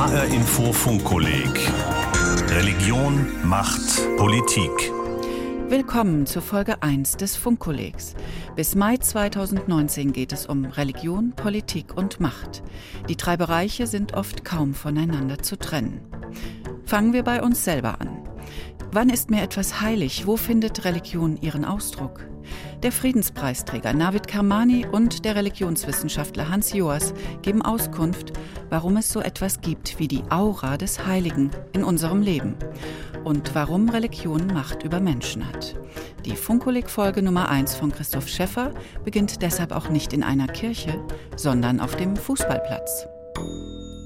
HR Info Funkkolleg Religion, Macht, Politik. Willkommen zu Folge 1 des Funkkollegs. Bis Mai 2019 geht es um Religion, Politik und Macht. Die drei Bereiche sind oft kaum voneinander zu trennen. Fangen wir bei uns selber an. Wann ist mir etwas heilig? Wo findet Religion ihren Ausdruck? Der Friedenspreisträger Navid Kermani und der Religionswissenschaftler Hans Joas geben Auskunft, warum es so etwas gibt wie die Aura des Heiligen in unserem Leben und warum Religion Macht über Menschen hat. Die Funkolik-Folge Nummer 1 von Christoph Schäffer beginnt deshalb auch nicht in einer Kirche, sondern auf dem Fußballplatz.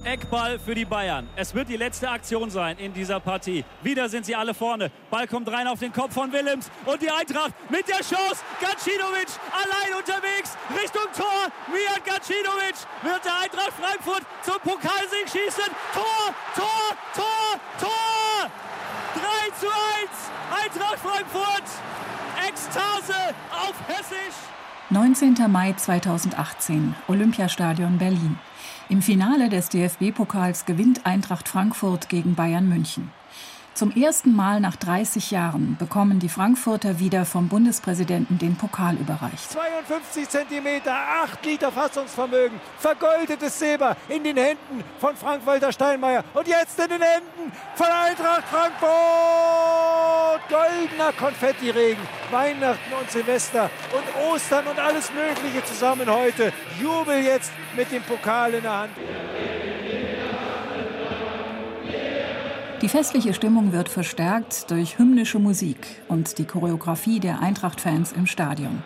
Eckball für die Bayern. Es wird die letzte Aktion sein in dieser Partie. Wieder sind sie alle vorne. Ball kommt rein auf den Kopf von Willems und die Eintracht mit der Chance. Gacinovic allein unterwegs Richtung Tor. Mijat Gacinovic wird der Eintracht Frankfurt zum Pokalsieg schießen. Tor, Tor, Tor, Tor! 3 zu 1. Eintracht Frankfurt. Ekstase auf Hessisch. 19. Mai 2018, Olympiastadion Berlin. Im Finale des DFB-Pokals gewinnt Eintracht Frankfurt gegen Bayern München. Zum ersten Mal nach 30 Jahren bekommen die Frankfurter wieder vom Bundespräsidenten den Pokal überreicht. 52 Zentimeter, 8 Liter Fassungsvermögen, vergoldetes Silber in den Händen von Frank-Walter Steinmeier und jetzt in den Händen von Eintracht Frankfurt. Goldener Konfettiregen, Weihnachten und Silvester und Ostern und alles Mögliche zusammen heute. Jubel jetzt mit dem Pokal in der Hand. Die festliche Stimmung wird verstärkt durch hymnische Musik und die Choreografie der Eintracht-Fans im Stadion.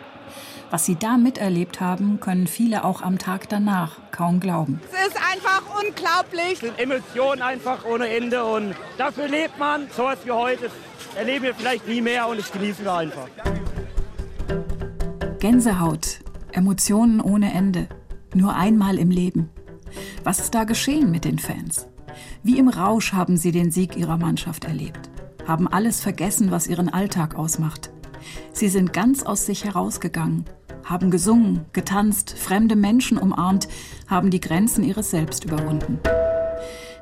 Was sie da miterlebt haben, können viele auch am Tag danach kaum glauben. Es ist einfach unglaublich. Es sind Emotionen einfach ohne Ende und dafür lebt man. So was wie heute erleben wir vielleicht nie mehr und das genießen wir einfach. Gänsehaut, Emotionen ohne Ende, nur einmal im Leben. Was ist da geschehen mit den Fans? Wie im Rausch haben sie den Sieg ihrer Mannschaft erlebt, haben alles vergessen, was ihren Alltag ausmacht. Sie sind ganz aus sich herausgegangen, haben gesungen, getanzt, fremde Menschen umarmt, haben die Grenzen ihres Selbst überwunden.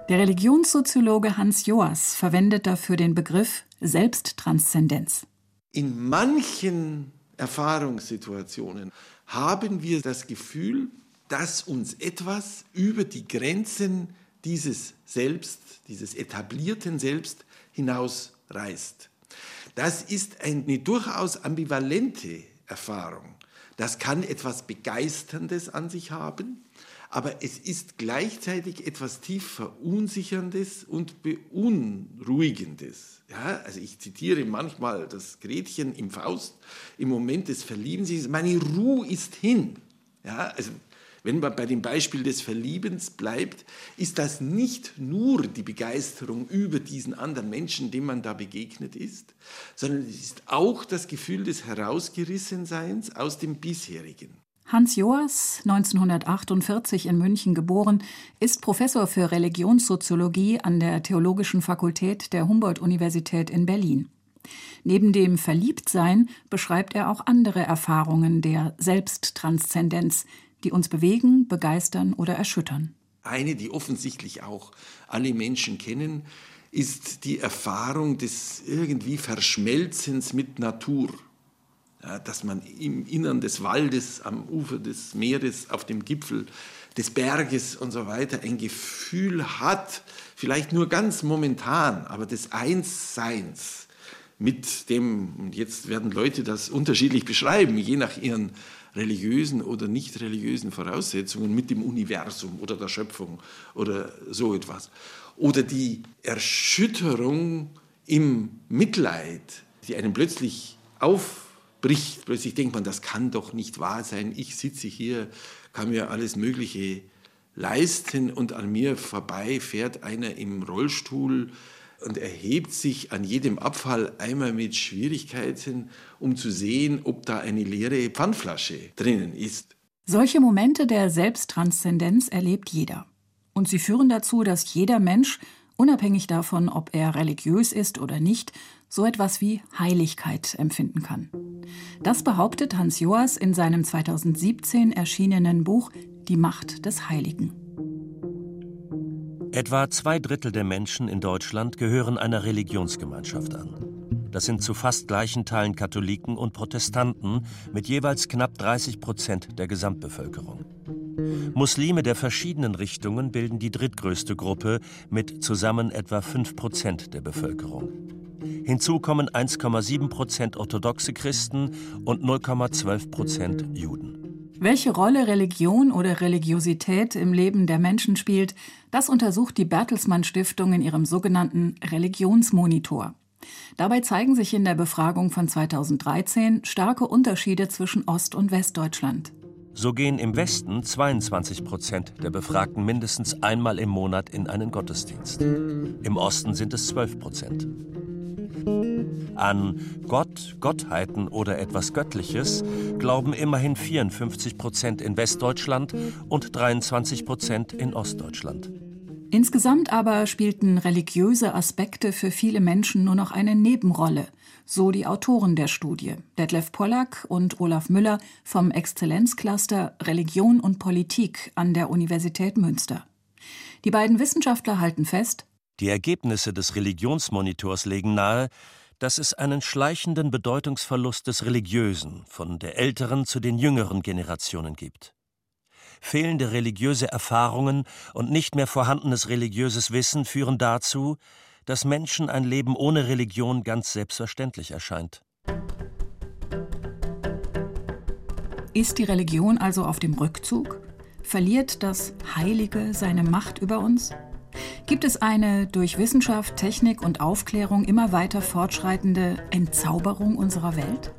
Der Religionssoziologe Hans Joas verwendet dafür den Begriff Selbsttranszendenz. In manchen Erfahrungssituationen haben wir das Gefühl, dass uns etwas über die Grenzen dieses Selbst, dieses etablierten Selbst hinausreißt. Das ist eine durchaus ambivalente Erfahrung. Das kann etwas Begeisterndes an sich haben, aber es ist gleichzeitig etwas tief Verunsicherndes und Beunruhigendes. Ja, also ich zitiere manchmal das Gretchen im Faust im Moment des Verliebens, meine Ruhe ist hin. Ja, also wenn man bei dem Beispiel des Verliebens bleibt, ist das nicht nur die Begeisterung über diesen anderen Menschen, dem man da begegnet ist, sondern es ist auch das Gefühl des Herausgerissenseins aus dem bisherigen. Hans Joas, 1948 in München geboren, ist Professor für Religionssoziologie an der Theologischen Fakultät der Humboldt-Universität in Berlin. Neben dem Verliebtsein beschreibt er auch andere Erfahrungen der Selbsttranszendenz, die uns bewegen, begeistern oder erschüttern. Eine, die offensichtlich auch alle Menschen kennen, ist die Erfahrung des irgendwie Verschmelzens mit Natur. Dass man im Innern des Waldes, am Ufer des Meeres, auf dem Gipfel des Berges und so weiter ein Gefühl hat, vielleicht nur ganz momentan, aber des Einsseins mit dem, und jetzt werden Leute das unterschiedlich beschreiben, je nach ihren religiösen oder nicht religiösen Voraussetzungen mit dem Universum oder der Schöpfung oder so etwas. Oder die Erschütterung im Mitleid, die einem plötzlich aufbricht. Plötzlich denkt man, das kann doch nicht wahr sein. Ich sitze hier, kann mir alles Mögliche leisten und an mir vorbei fährt einer im Rollstuhl und erhebt sich an jedem Abfall einmal mit Schwierigkeiten, um zu sehen, ob da eine leere Pfandflasche drinnen ist. Solche Momente der Selbsttranszendenz erlebt jeder. Und sie führen dazu, dass jeder Mensch, unabhängig davon, ob er religiös ist oder nicht, so etwas wie Heiligkeit empfinden kann. Das behauptet Hans Joas in seinem 2017 erschienenen Buch Die Macht des Heiligen. Etwa zwei Drittel der Menschen in Deutschland gehören einer Religionsgemeinschaft an. Das sind zu fast gleichen Teilen Katholiken und Protestanten mit jeweils knapp 30 Prozent der Gesamtbevölkerung. Muslime der verschiedenen Richtungen bilden die drittgrößte Gruppe mit zusammen etwa 5 Prozent der Bevölkerung. Hinzu kommen 1,7 Prozent orthodoxe Christen und 0,12 Prozent Juden. Welche Rolle Religion oder Religiosität im Leben der Menschen spielt, das untersucht die Bertelsmann Stiftung in ihrem sogenannten Religionsmonitor. Dabei zeigen sich in der Befragung von 2013 starke Unterschiede zwischen Ost- und Westdeutschland. So gehen im Westen 22 Prozent der Befragten mindestens einmal im Monat in einen Gottesdienst. Im Osten sind es 12 Prozent. An Gott, Gottheiten oder etwas Göttliches glauben immerhin 54 Prozent in Westdeutschland und 23 Prozent in Ostdeutschland. Insgesamt aber spielten religiöse Aspekte für viele Menschen nur noch eine Nebenrolle, so die Autoren der Studie, Detlef Pollack und Olaf Müller vom Exzellenzcluster Religion und Politik an der Universität Münster. Die beiden Wissenschaftler halten fest, die Ergebnisse des Religionsmonitors legen nahe, dass es einen schleichenden Bedeutungsverlust des Religiösen von der älteren zu den jüngeren Generationen gibt. Fehlende religiöse Erfahrungen und nicht mehr vorhandenes religiöses Wissen führen dazu, dass Menschen ein Leben ohne Religion ganz selbstverständlich erscheint. Ist die Religion also auf dem Rückzug? Verliert das Heilige seine Macht über uns? Gibt es eine durch Wissenschaft, Technik und Aufklärung immer weiter fortschreitende Entzauberung unserer Welt?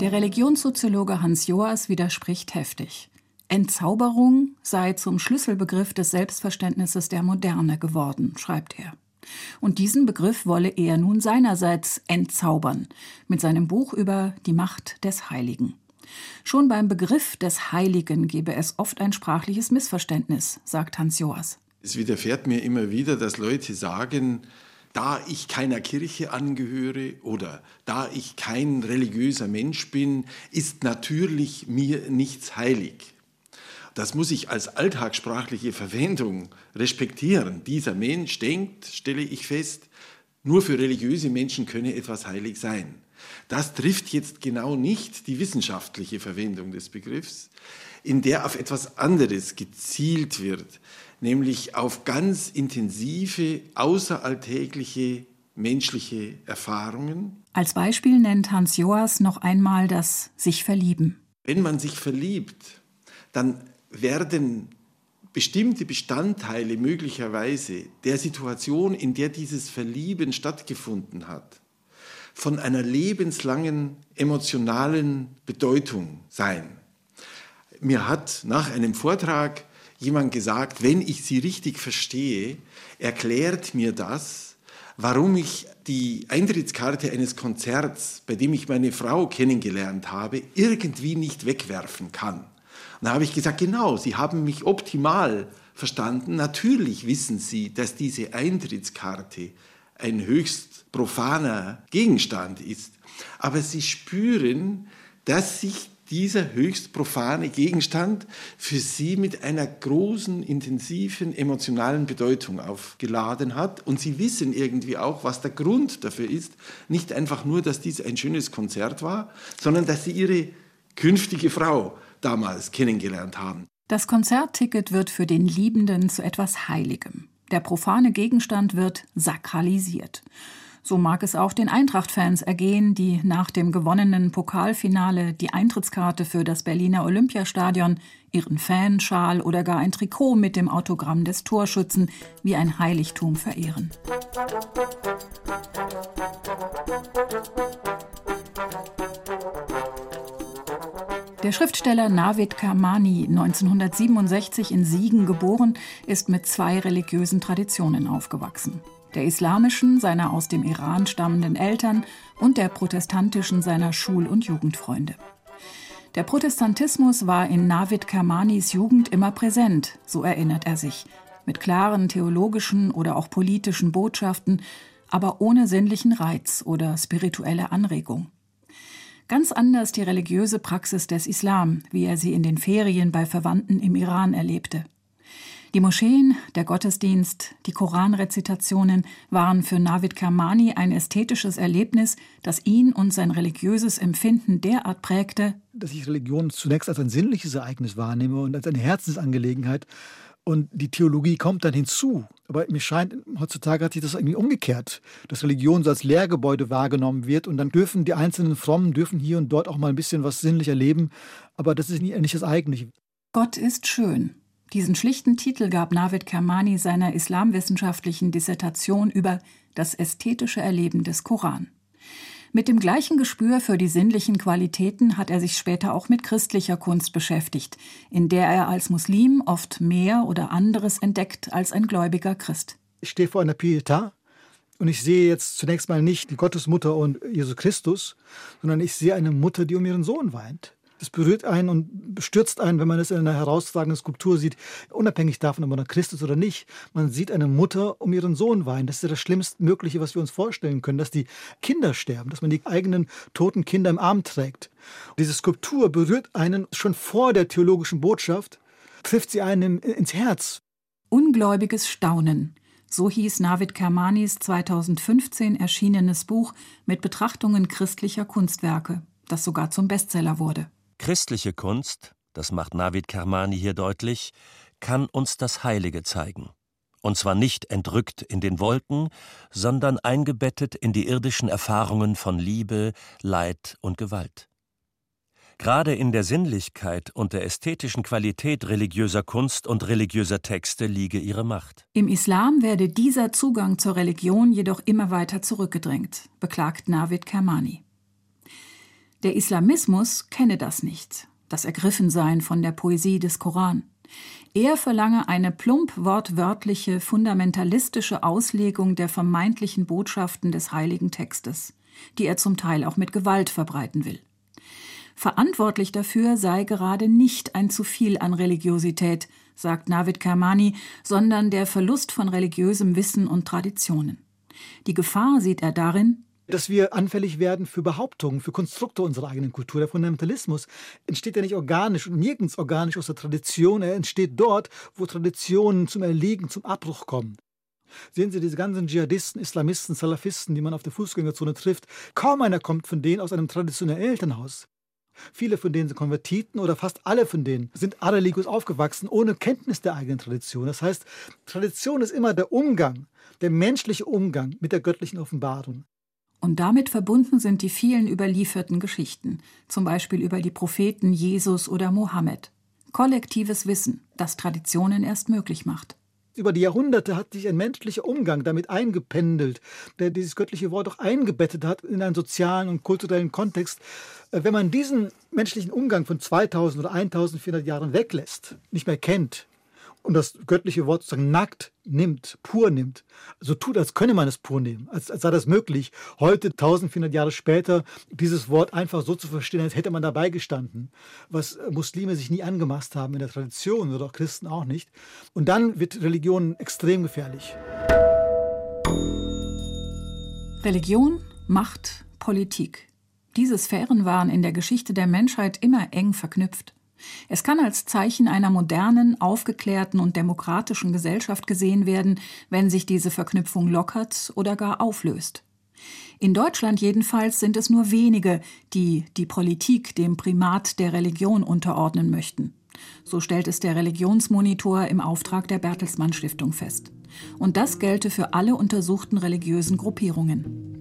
Der Religionssoziologe Hans Joas widerspricht heftig. Entzauberung sei zum Schlüsselbegriff des Selbstverständnisses der Moderne geworden, schreibt er. Und diesen Begriff wolle er nun seinerseits entzaubern mit seinem Buch über die Macht des Heiligen. Schon beim Begriff des Heiligen gebe es oft ein sprachliches Missverständnis, sagt Hans Joas. Es widerfährt mir immer wieder, dass Leute sagen, da ich keiner Kirche angehöre oder da ich kein religiöser Mensch bin, ist natürlich mir nichts heilig. Das muss ich als alltagssprachliche Verwendung respektieren. Dieser Mensch denkt, stelle ich fest, nur für religiöse Menschen könne etwas heilig sein. Das trifft jetzt genau nicht die wissenschaftliche Verwendung des Begriffs, in der auf etwas anderes gezielt wird, nämlich auf ganz intensive, außeralltägliche menschliche Erfahrungen. Als Beispiel nennt Hans Joas noch einmal das sich verlieben. Wenn man sich verliebt, dann werden bestimmte Bestandteile möglicherweise der Situation, in der dieses Verlieben stattgefunden hat, von einer lebenslangen emotionalen Bedeutung sein. Mir hat nach einem Vortrag jemand gesagt, wenn ich Sie richtig verstehe, erklärt mir das, warum ich die Eintrittskarte eines Konzerts, bei dem ich meine Frau kennengelernt habe, irgendwie nicht wegwerfen kann. Und da habe ich gesagt, genau, Sie haben mich optimal verstanden. Natürlich wissen Sie, dass diese Eintrittskarte ein höchst profaner Gegenstand ist. Aber sie spüren, dass sich dieser höchst profane Gegenstand für sie mit einer großen, intensiven emotionalen Bedeutung aufgeladen hat. Und sie wissen irgendwie auch, was der Grund dafür ist. Nicht einfach nur, dass dies ein schönes Konzert war, sondern dass sie ihre künftige Frau damals kennengelernt haben. Das Konzertticket wird für den Liebenden zu etwas Heiligem. Der profane Gegenstand wird sakralisiert. So mag es auch den Eintracht-Fans ergehen, die nach dem gewonnenen Pokalfinale die Eintrittskarte für das Berliner Olympiastadion, ihren Fanschal oder gar ein Trikot mit dem Autogramm des Torschützen wie ein Heiligtum verehren. Der Schriftsteller Navid Kermani, 1967 in Siegen geboren, ist mit zwei religiösen Traditionen aufgewachsen. Der islamischen seiner aus dem Iran stammenden Eltern und der protestantischen seiner Schul- und Jugendfreunde. Der Protestantismus war in Navid Kermanis Jugend immer präsent, so erinnert er sich, mit klaren theologischen oder auch politischen Botschaften, aber ohne sinnlichen Reiz oder spirituelle Anregung. Ganz anders die religiöse Praxis des Islam, wie er sie in den Ferien bei Verwandten im Iran erlebte. Die Moscheen, der Gottesdienst, die Koranrezitationen waren für Navid Kermani ein ästhetisches Erlebnis, das ihn und sein religiöses Empfinden derart prägte, dass ich Religion zunächst als ein sinnliches Ereignis wahrnehme und als eine Herzensangelegenheit. Und die Theologie kommt dann hinzu. Aber mir scheint, heutzutage hat sich das irgendwie umgekehrt, dass Religion so als Lehrgebäude wahrgenommen wird und dann dürfen die einzelnen Frommen dürfen hier und dort auch mal ein bisschen was sinnlich erleben. Aber das ist nicht das Eigentliche. Gott ist schön. Diesen schlichten Titel gab Navid Kermani seiner islamwissenschaftlichen Dissertation über das ästhetische Erleben des Koran. Mit dem gleichen Gespür für die sinnlichen Qualitäten hat er sich später auch mit christlicher Kunst beschäftigt, in der er als Muslim oft mehr oder anderes entdeckt als ein gläubiger Christ. Ich stehe vor einer Pietà und ich sehe jetzt zunächst mal nicht die Gottesmutter und Jesus Christus, sondern ich sehe eine Mutter, die um ihren Sohn weint. Das berührt einen und bestürzt einen, wenn man es in einer herausragenden Skulptur sieht, unabhängig davon, ob man Christ ist oder nicht. Man sieht eine Mutter um ihren Sohn weinen. Das ist ja das Schlimmstmögliche, was wir uns vorstellen können, dass die Kinder sterben, dass man die eigenen toten Kinder im Arm trägt. Diese Skulptur berührt einen schon vor der theologischen Botschaft, trifft sie einem ins Herz. Ungläubiges Staunen. So hieß Navid Kermanis 2015 erschienenes Buch mit Betrachtungen christlicher Kunstwerke, das sogar zum Bestseller wurde. Christliche Kunst, das macht Navid Kermani hier deutlich, kann uns das Heilige zeigen. Und zwar nicht entrückt in den Wolken, sondern eingebettet in die irdischen Erfahrungen von Liebe, Leid und Gewalt. Gerade in der Sinnlichkeit und der ästhetischen Qualität religiöser Kunst und religiöser Texte liege ihre Macht. Im Islam werde dieser Zugang zur Religion jedoch immer weiter zurückgedrängt, beklagt Navid Kermani. Der Islamismus kenne das nicht, das Ergriffensein von der Poesie des Koran. Er verlange eine plump wortwörtliche, fundamentalistische Auslegung der vermeintlichen Botschaften des heiligen Textes, die er zum Teil auch mit Gewalt verbreiten will. Verantwortlich dafür sei gerade nicht ein zu viel an Religiosität, sagt Navid Kermani, sondern der Verlust von religiösem Wissen und Traditionen. Die Gefahr sieht er darin, dass wir anfällig werden für Behauptungen, für Konstrukte unserer eigenen Kultur. Der Fundamentalismus entsteht ja nicht organisch und nirgends organisch aus der Tradition. Er entsteht dort, wo Traditionen zum Erliegen, zum Abbruch kommen. Sehen Sie diese ganzen Dschihadisten, Islamisten, Salafisten, die man auf der Fußgängerzone trifft. Kaum einer kommt von denen aus einem traditionellen Elternhaus. Viele von denen sind Konvertiten oder fast alle von denen sind adeligus aufgewachsen, ohne Kenntnis der eigenen Tradition. Das heißt, Tradition ist immer der Umgang, der menschliche Umgang mit der göttlichen Offenbarung. Und damit verbunden sind die vielen überlieferten Geschichten, zum Beispiel über die Propheten Jesus oder Mohammed. Kollektives Wissen, das Traditionen erst möglich macht. Über die Jahrhunderte hat sich ein menschlicher Umgang damit eingependelt, der dieses göttliche Wort auch eingebettet hat in einen sozialen und kulturellen Kontext. Wenn man diesen menschlichen Umgang von 2000 oder 1400 Jahren weglässt, nicht mehr kennt, und das göttliche Wort sozusagen nackt nimmt, pur nimmt, so tut, als könne man es pur nehmen, als, als sei das möglich, heute 1400 Jahre später dieses Wort einfach so zu verstehen, als hätte man dabei gestanden, was Muslime sich nie angemaßt haben in der Tradition oder auch Christen auch nicht. Und dann wird Religion extrem gefährlich. Religion, Macht, Politik. Diese Sphären waren in der Geschichte der Menschheit immer eng verknüpft. Es kann als Zeichen einer modernen, aufgeklärten und demokratischen Gesellschaft gesehen werden, wenn sich diese Verknüpfung lockert oder gar auflöst. In Deutschland jedenfalls sind es nur wenige, die die Politik dem Primat der Religion unterordnen möchten. So stellt es der Religionsmonitor im Auftrag der Bertelsmann Stiftung fest. Und das gelte für alle untersuchten religiösen Gruppierungen.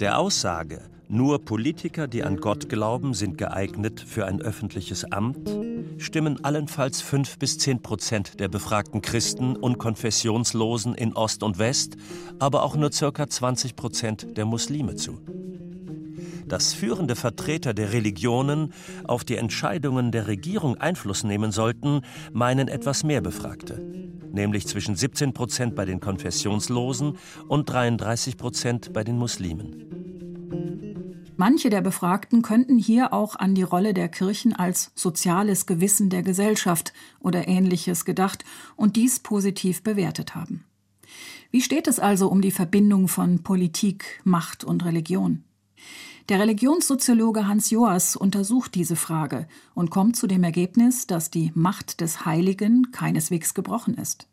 Der Aussage, nur Politiker, die an Gott glauben, sind geeignet für ein öffentliches Amt, stimmen allenfalls fünf bis zehn Prozent der befragten Christen und Konfessionslosen in Ost und West, aber auch nur circa 20 Prozent der Muslime zu. Dass führende Vertreter der Religionen auf die Entscheidungen der Regierung Einfluss nehmen sollten, meinen etwas mehr Befragte, nämlich zwischen 17 Prozent bei den Konfessionslosen und 33 Prozent bei den Muslimen. Manche der Befragten könnten hier auch an die Rolle der Kirchen als soziales Gewissen der Gesellschaft oder ähnliches gedacht und dies positiv bewertet haben. Wie steht es also um die Verbindung von Politik, Macht und Religion? Der Religionssoziologe Hans Joas untersucht diese Frage und kommt zu dem Ergebnis, dass die Macht des Heiligen keineswegs gebrochen ist.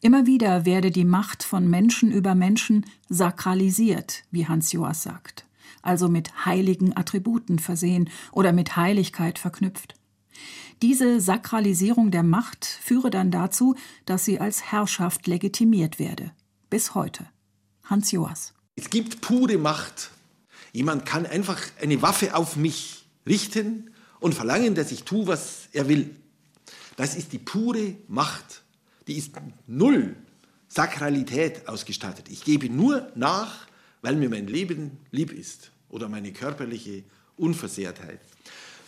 Immer wieder werde die Macht von Menschen über Menschen sakralisiert, wie Hans Joas sagt, also mit heiligen Attributen versehen oder mit Heiligkeit verknüpft. Diese Sakralisierung der Macht führe dann dazu, dass sie als Herrschaft legitimiert werde. Bis heute. Hans Joas. Es gibt pure Macht Jemand kann einfach eine Waffe auf mich richten und verlangen, dass ich tue, was er will. Das ist die pure Macht. Die ist null Sakralität ausgestattet. Ich gebe nur nach, weil mir mein Leben lieb ist oder meine körperliche Unversehrtheit.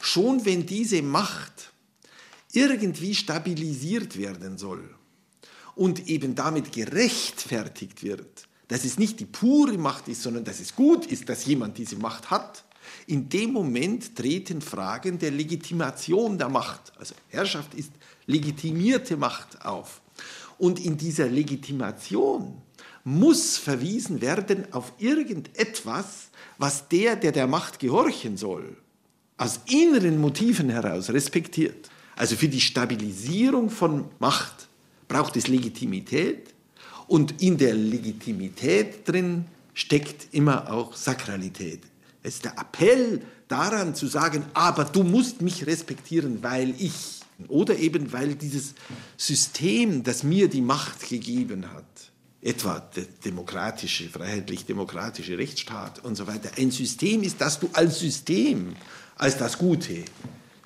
Schon wenn diese Macht irgendwie stabilisiert werden soll und eben damit gerechtfertigt wird, dass es nicht die pure Macht ist, sondern dass es gut ist, dass jemand diese Macht hat, in dem Moment treten Fragen der Legitimation der Macht. Also Herrschaft ist legitimierte Macht auf. Und in dieser Legitimation muss verwiesen werden auf irgendetwas, was der, der der Macht gehorchen soll, aus inneren Motiven heraus respektiert. Also für die Stabilisierung von Macht braucht es Legitimität, und in der Legitimität drin steckt immer auch Sakralität. Es ist der Appell daran zu sagen, aber du musst mich respektieren, weil ich. Oder eben weil dieses System, das mir die Macht gegeben hat, etwa der demokratische, freiheitlich-demokratische Rechtsstaat und so weiter, ein System ist, das du als System, als das Gute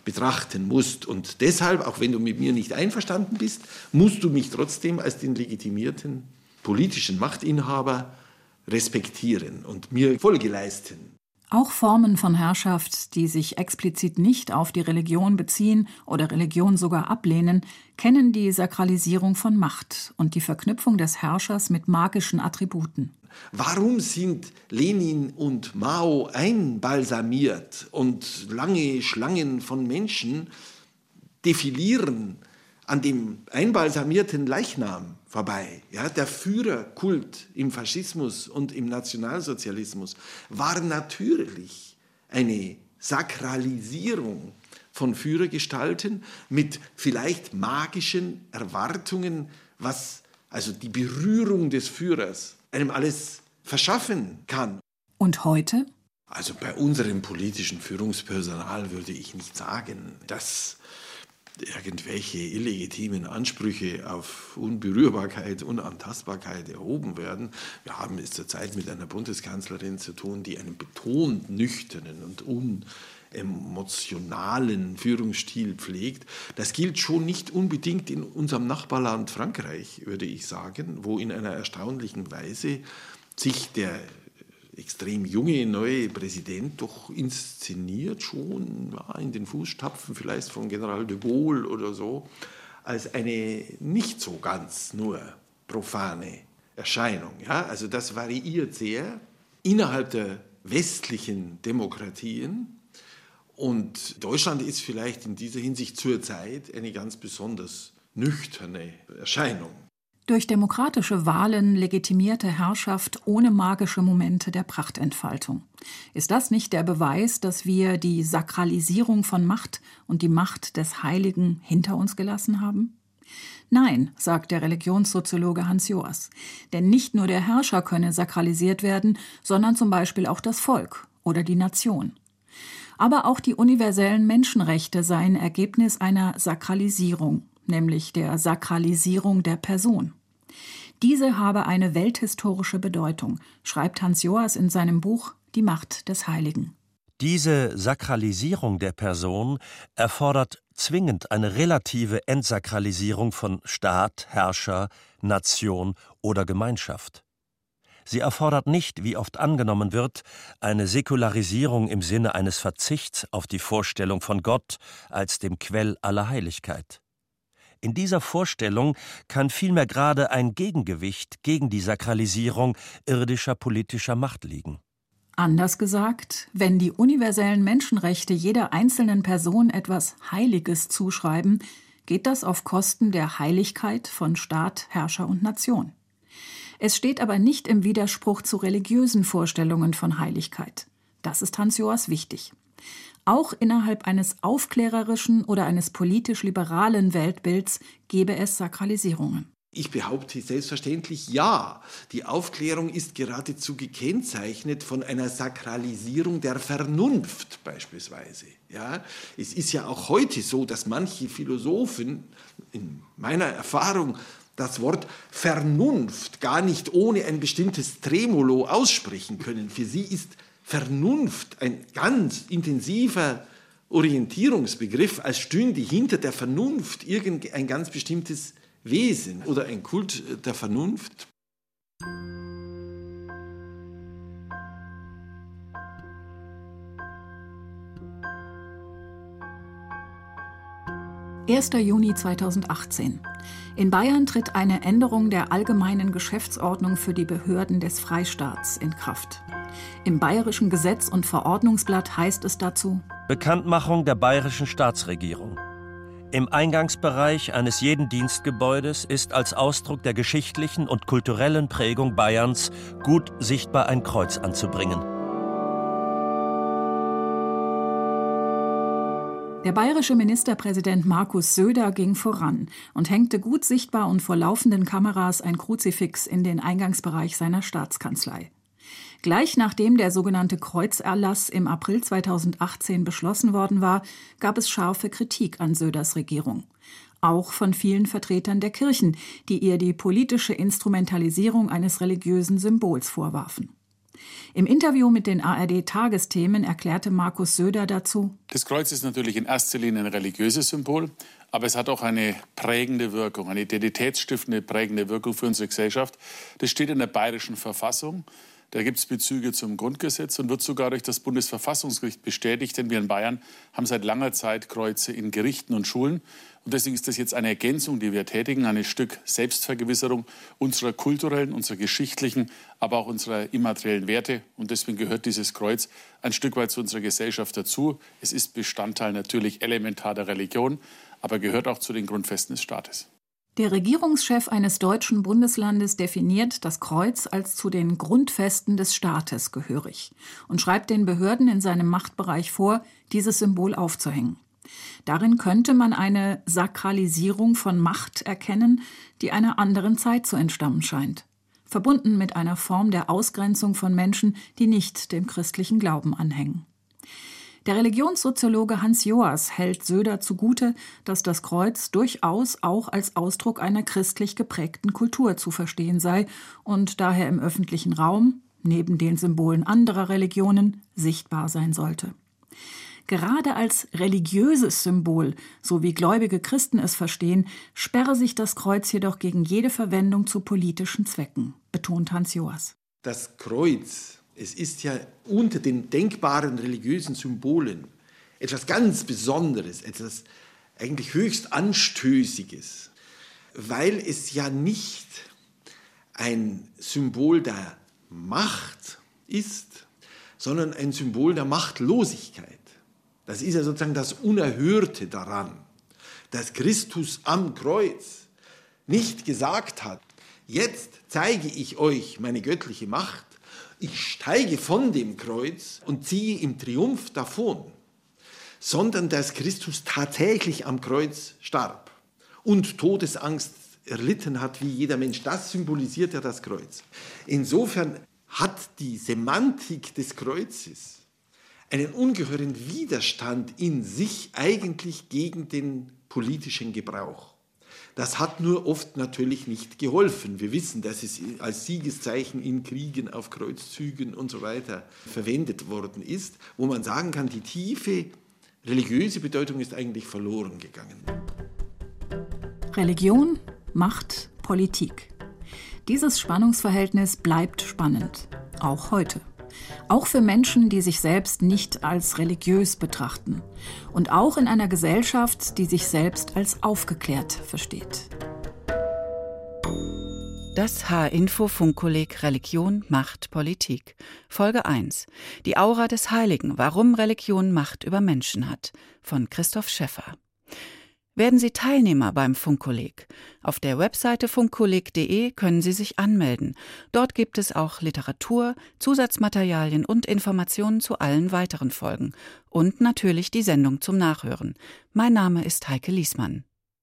betrachten musst. Und deshalb, auch wenn du mit mir nicht einverstanden bist, musst du mich trotzdem als den legitimierten politischen Machtinhaber respektieren und mir Folge leisten. Auch Formen von Herrschaft, die sich explizit nicht auf die Religion beziehen oder Religion sogar ablehnen, kennen die Sakralisierung von Macht und die Verknüpfung des Herrschers mit magischen Attributen. Warum sind Lenin und Mao einbalsamiert und lange Schlangen von Menschen defilieren an dem einbalsamierten Leichnam vorbei. Ja, der Führerkult im Faschismus und im Nationalsozialismus war natürlich eine Sakralisierung von Führergestalten mit vielleicht magischen Erwartungen, was also die Berührung des Führers einem alles verschaffen kann. Und heute? Also bei unserem politischen Führungspersonal würde ich nicht sagen, dass irgendwelche illegitimen Ansprüche auf Unberührbarkeit, Unantastbarkeit erhoben werden. Wir haben es zurzeit mit einer Bundeskanzlerin zu tun, die einen betont nüchternen und unemotionalen Führungsstil pflegt. Das gilt schon nicht unbedingt in unserem Nachbarland Frankreich, würde ich sagen, wo in einer erstaunlichen Weise sich der extrem junge neue Präsident doch inszeniert schon ja, in den Fußstapfen vielleicht von General de Gaulle oder so als eine nicht so ganz nur profane Erscheinung. Ja? Also das variiert sehr innerhalb der westlichen Demokratien und Deutschland ist vielleicht in dieser Hinsicht zurzeit eine ganz besonders nüchterne Erscheinung durch demokratische Wahlen legitimierte Herrschaft ohne magische Momente der Prachtentfaltung. Ist das nicht der Beweis, dass wir die Sakralisierung von Macht und die Macht des Heiligen hinter uns gelassen haben? Nein, sagt der Religionssoziologe Hans Joas, denn nicht nur der Herrscher könne sakralisiert werden, sondern zum Beispiel auch das Volk oder die Nation. Aber auch die universellen Menschenrechte seien Ergebnis einer Sakralisierung nämlich der Sakralisierung der Person. Diese habe eine welthistorische Bedeutung, schreibt Hans Joas in seinem Buch Die Macht des Heiligen. Diese Sakralisierung der Person erfordert zwingend eine relative Entsakralisierung von Staat, Herrscher, Nation oder Gemeinschaft. Sie erfordert nicht, wie oft angenommen wird, eine Säkularisierung im Sinne eines Verzichts auf die Vorstellung von Gott als dem Quell aller Heiligkeit. In dieser Vorstellung kann vielmehr gerade ein Gegengewicht gegen die Sakralisierung irdischer politischer Macht liegen. Anders gesagt, wenn die universellen Menschenrechte jeder einzelnen Person etwas Heiliges zuschreiben, geht das auf Kosten der Heiligkeit von Staat, Herrscher und Nation. Es steht aber nicht im Widerspruch zu religiösen Vorstellungen von Heiligkeit. Das ist Hans Joas wichtig. Auch innerhalb eines aufklärerischen oder eines politisch liberalen Weltbilds gebe es Sakralisierungen. Ich behaupte selbstverständlich ja. Die Aufklärung ist geradezu gekennzeichnet von einer Sakralisierung der Vernunft beispielsweise. Ja, es ist ja auch heute so, dass manche Philosophen in meiner Erfahrung das Wort Vernunft gar nicht ohne ein bestimmtes Tremolo aussprechen können. Für sie ist Vernunft ein ganz intensiver Orientierungsbegriff, als stünde hinter der Vernunft irgendein ganz bestimmtes Wesen oder ein Kult der Vernunft. Erster Juni 2018. In Bayern tritt eine Änderung der allgemeinen Geschäftsordnung für die Behörden des Freistaats in Kraft. Im bayerischen Gesetz und Verordnungsblatt heißt es dazu Bekanntmachung der bayerischen Staatsregierung. Im Eingangsbereich eines jeden Dienstgebäudes ist als Ausdruck der geschichtlichen und kulturellen Prägung Bayerns gut sichtbar ein Kreuz anzubringen. Der bayerische Ministerpräsident Markus Söder ging voran und hängte gut sichtbar und vor laufenden Kameras ein Kruzifix in den Eingangsbereich seiner Staatskanzlei. Gleich nachdem der sogenannte Kreuzerlass im April 2018 beschlossen worden war, gab es scharfe Kritik an Söders Regierung. Auch von vielen Vertretern der Kirchen, die ihr die politische Instrumentalisierung eines religiösen Symbols vorwarfen. Im Interview mit den ARD-Tagesthemen erklärte Markus Söder dazu: Das Kreuz ist natürlich in erster Linie ein religiöses Symbol, aber es hat auch eine prägende Wirkung, eine identitätsstiftende prägende Wirkung für unsere Gesellschaft. Das steht in der bayerischen Verfassung. Da gibt es Bezüge zum Grundgesetz und wird sogar durch das Bundesverfassungsgericht bestätigt, denn wir in Bayern haben seit langer Zeit Kreuze in Gerichten und Schulen. Und deswegen ist das jetzt eine Ergänzung, die wir tätigen, ein Stück Selbstvergewisserung unserer kulturellen, unserer geschichtlichen, aber auch unserer immateriellen Werte. Und deswegen gehört dieses Kreuz ein Stück weit zu unserer Gesellschaft dazu. Es ist Bestandteil natürlich elementar der Religion, aber gehört auch zu den Grundfesten des Staates. Der Regierungschef eines deutschen Bundeslandes definiert das Kreuz als zu den Grundfesten des Staates gehörig und schreibt den Behörden in seinem Machtbereich vor, dieses Symbol aufzuhängen. Darin könnte man eine Sakralisierung von Macht erkennen, die einer anderen Zeit zu entstammen scheint, verbunden mit einer Form der Ausgrenzung von Menschen, die nicht dem christlichen Glauben anhängen. Der Religionssoziologe Hans Joas hält Söder zugute, dass das Kreuz durchaus auch als Ausdruck einer christlich geprägten Kultur zu verstehen sei und daher im öffentlichen Raum, neben den Symbolen anderer Religionen, sichtbar sein sollte. Gerade als religiöses Symbol, so wie gläubige Christen es verstehen, sperre sich das Kreuz jedoch gegen jede Verwendung zu politischen Zwecken, betont Hans Joas. Das Kreuz es ist ja unter den denkbaren religiösen Symbolen etwas ganz Besonderes, etwas eigentlich höchst Anstößiges, weil es ja nicht ein Symbol der Macht ist, sondern ein Symbol der Machtlosigkeit. Das ist ja sozusagen das Unerhörte daran, dass Christus am Kreuz nicht gesagt hat, jetzt zeige ich euch meine göttliche Macht, ich steige von dem Kreuz und ziehe im Triumph davon, sondern dass Christus tatsächlich am Kreuz starb und Todesangst erlitten hat wie jeder Mensch. Das symbolisiert ja das Kreuz. Insofern hat die Semantik des Kreuzes einen ungeheuren Widerstand in sich eigentlich gegen den politischen Gebrauch. Das hat nur oft natürlich nicht geholfen. Wir wissen, dass es als Siegeszeichen in Kriegen, auf Kreuzzügen und so weiter verwendet worden ist, wo man sagen kann, die tiefe religiöse Bedeutung ist eigentlich verloren gegangen. Religion, Macht, Politik. Dieses Spannungsverhältnis bleibt spannend, auch heute. Auch für Menschen, die sich selbst nicht als religiös betrachten. Und auch in einer Gesellschaft, die sich selbst als aufgeklärt versteht. Das H-Info-Funkkolleg Religion, Macht, Politik. Folge 1. Die Aura des Heiligen. Warum Religion Macht über Menschen hat. Von Christoph Schäffer. Werden Sie Teilnehmer beim Funkkolleg. Auf der Webseite funkkolleg.de können Sie sich anmelden. Dort gibt es auch Literatur, Zusatzmaterialien und Informationen zu allen weiteren Folgen. Und natürlich die Sendung zum Nachhören. Mein Name ist Heike Liesmann.